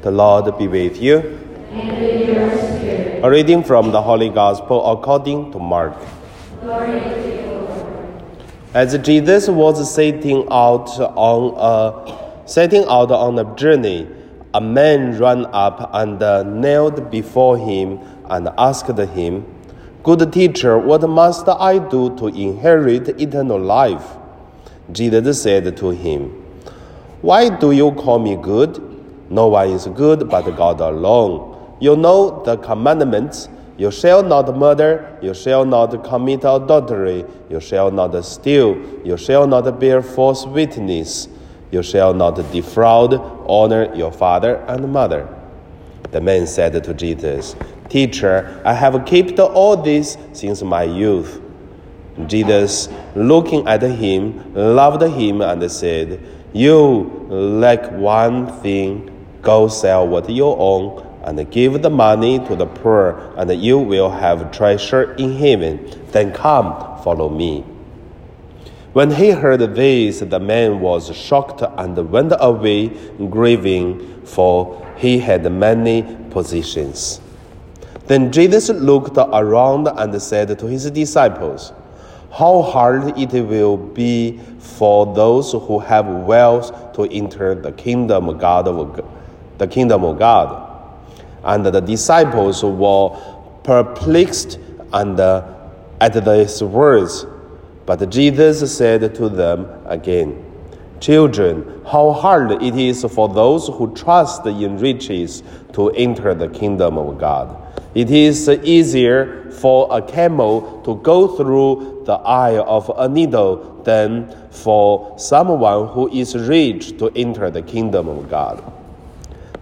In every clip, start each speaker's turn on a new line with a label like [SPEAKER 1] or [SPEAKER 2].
[SPEAKER 1] The Lord be with you.
[SPEAKER 2] with.
[SPEAKER 1] A reading from the Holy Gospel according to Mark.
[SPEAKER 2] Glory
[SPEAKER 1] As Jesus was setting out on a setting out on a journey, a man ran up and knelt before him and asked him, Good teacher, what must I do to inherit eternal life? Jesus said to him, Why do you call me good? No one is good but God alone. You know the commandments. You shall not murder, you shall not commit adultery, you shall not steal, you shall not bear false witness, you shall not defraud, honor your father and mother. The man said to Jesus, Teacher, I have kept all this since my youth. Jesus, looking at him, loved him and said, You lack one thing. Go sell what you own and give the money to the poor, and you will have treasure in heaven. Then come, follow me. When he heard this, the man was shocked and went away grieving, for he had many possessions. Then Jesus looked around and said to his disciples, How hard it will be for those who have wealth to enter the kingdom of God, the kingdom of God. And the disciples were perplexed and uh, at these words. But Jesus said to them again, Children, how hard it is for those who trust in riches to enter the kingdom of God. It is easier for a camel to go through the eye of a needle than for someone who is rich to enter the kingdom of God.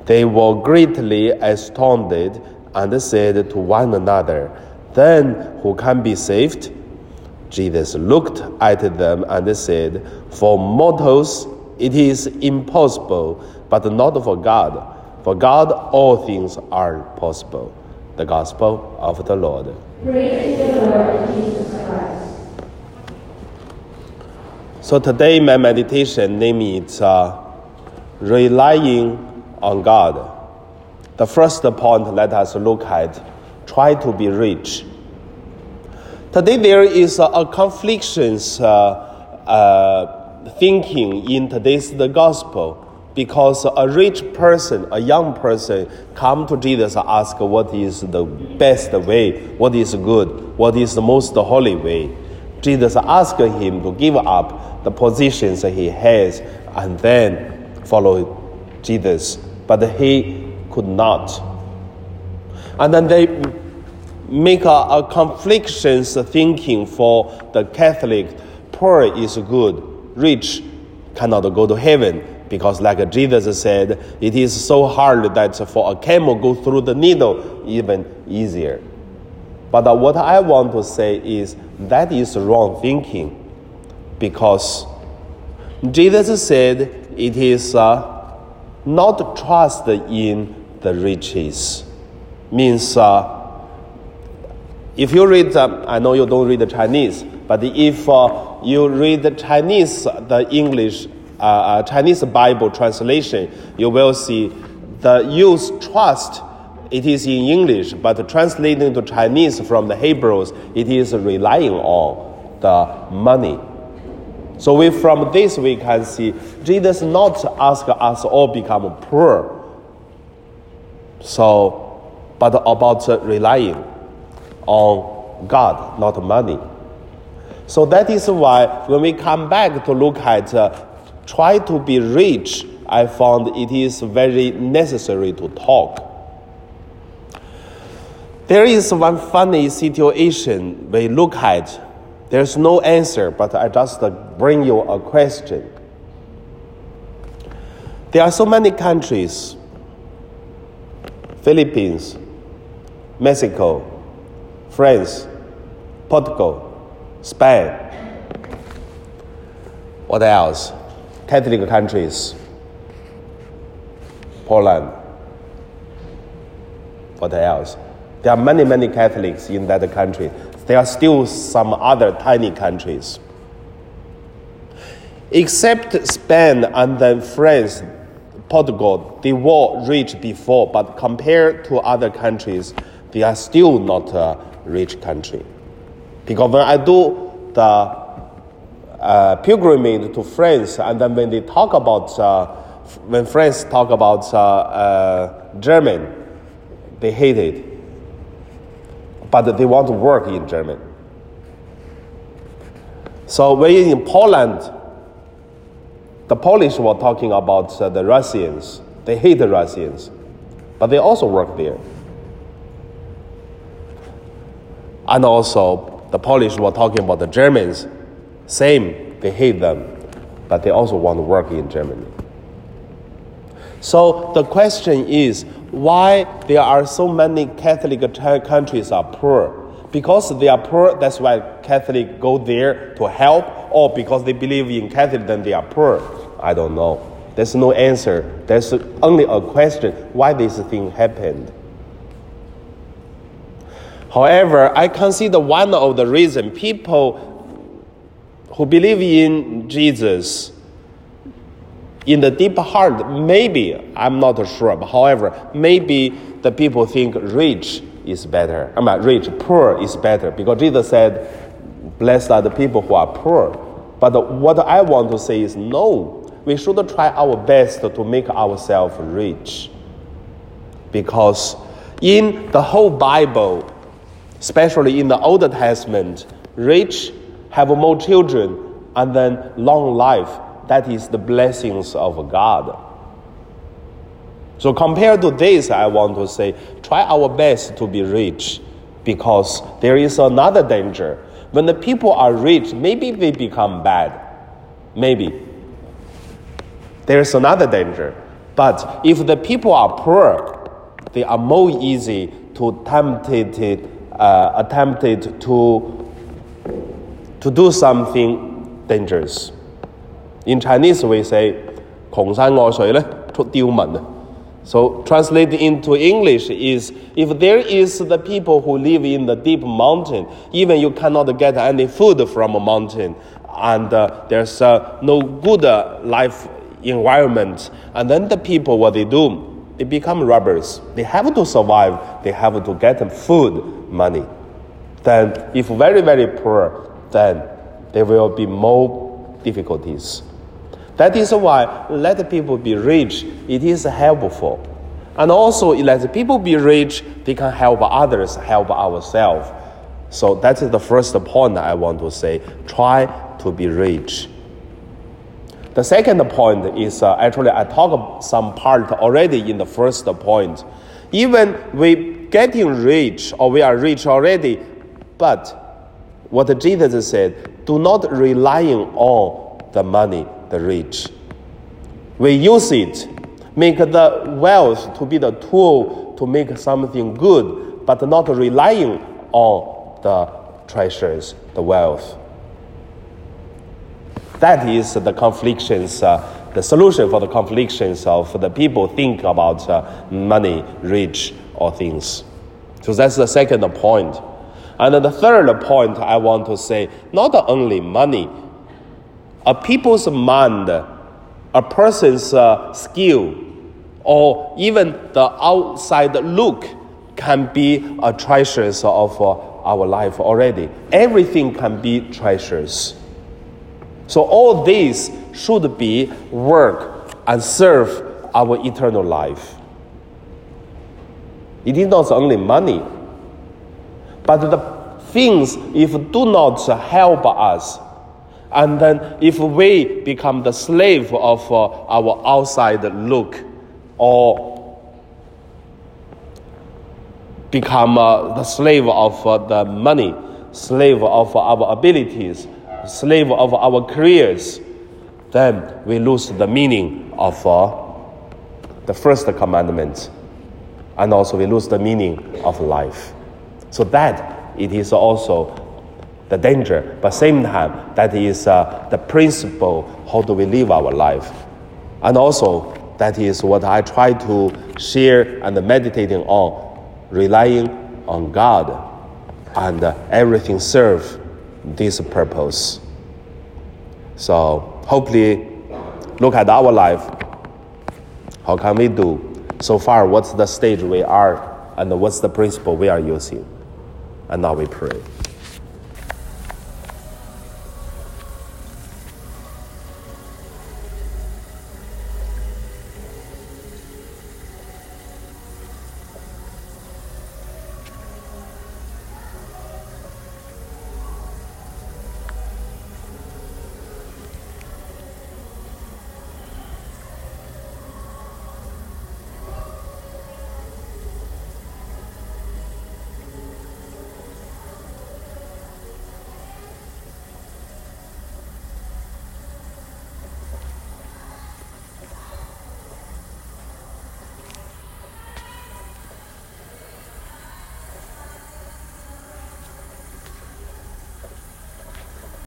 [SPEAKER 1] They were greatly astounded and said to one another, Then who can be saved? Jesus looked at them and said, For mortals it is impossible, but not for God. For God all things are possible. The Gospel of the Lord.
[SPEAKER 2] Praise the Lord Jesus Christ.
[SPEAKER 1] So today my meditation name is uh, relying on God. The first point let us look at try to be rich. Today there is a, a conflictions uh, uh, thinking in today's the gospel because a rich person, a young person, come to Jesus and ask what is the best way, what is good, what is the most holy way. Jesus asked him to give up the positions he has and then follow Jesus, but he could not. And then they make a, a conflictions thinking for the Catholic, poor is good, rich cannot go to heaven because like Jesus said, it is so hard that for a camel go through the needle even easier. But what I want to say is that is wrong thinking because Jesus said it is uh, not trust in the riches. Means uh, if you read, uh, I know you don't read the Chinese, but if uh, you read the Chinese, the English, uh, uh, Chinese Bible translation, you will see the use trust. It is in English, but translating to Chinese from the Hebrews, it is relying on the money. So we, from this we can see Jesus not ask us all become poor. So, but about relying on God, not money. So that is why when we come back to look at uh, try to be rich, I found it is very necessary to talk. There is one funny situation we look at. There's no answer, but I just uh, bring you a question. There are so many countries Philippines, Mexico, France, Portugal, Spain. What else? Catholic countries. Poland. What else? There are many, many Catholics in that country. There are still some other tiny countries. Except Spain and then France, Portugal, they were rich before, but compared to other countries, they are still not a rich country. Because when I do the uh, pilgrimage to France, and then when they talk about, uh, when France talk about uh, uh, German, they hate it. But they want to work in Germany. So when in Poland, the Polish were talking about uh, the Russians. They hate the Russians, but they also work there. And also, the Polish were talking about the Germans. Same, they hate them, but they also want to work in Germany. So the question is why there are so many Catholic countries are poor? Because they are poor, that's why Catholic go there to help, or because they believe in Catholic, then they are poor. I don't know. There's no answer. There's only a question why this thing happened. However, I consider one of the reason people who believe in Jesus in the deep heart, maybe, I'm not sure, but however, maybe the people think rich is better. I mean, rich, poor is better because Jesus said, Blessed are the people who are poor. But what I want to say is no, we should try our best to make ourselves rich. Because in the whole Bible, especially in the Old Testament, rich have more children and then long life. That is the blessings of God. So compared to this, I want to say, try our best to be rich because there is another danger. When the people are rich, maybe they become bad. Maybe. There's another danger. But if the people are poor, they are more easy to tempted, uh, attempted to, to do something dangerous. In Chinese, we say, 穷山恶水咧，出刁民。So translated into English is if there is the people who live in the deep mountain, even you cannot get any food from a mountain, and uh, there's uh, no good uh, life environment, and then the people what they do, they become robbers. They have to survive. They have to get food, money. Then, if very very poor, then there will be more difficulties. That is why let people be rich. It is helpful. And also, let people be rich, they can help others, help ourselves. So that is the first point I want to say. Try to be rich. The second point is uh, actually I talked some part already in the first point. Even we getting rich or we are rich already, but what Jesus said, do not relying on the money the rich. We use it, make the wealth to be the tool to make something good, but not relying on the treasures, the wealth. That is the conflictions, uh, the solution for the conflictions of the people think about uh, money, rich, or things. So that's the second point. And the third point I want to say, not only money, a people's mind, a person's uh, skill, or even the outside look can be a treasures of uh, our life already. Everything can be treasures. So all these should be work and serve our eternal life. It is not only money, but the things if do not help us and then if we become the slave of uh, our outside look or become uh, the slave of uh, the money, slave of our abilities, slave of our careers, then we lose the meaning of uh, the first commandment. And also we lose the meaning of life. So that it is also the danger, but same time, that is uh, the principle how do we live our life. And also, that is what I try to share and meditating on, relying on God, and uh, everything serve this purpose. So hopefully, look at our life. How can we do? So far, what's the stage we are and what's the principle we are using? And now we pray.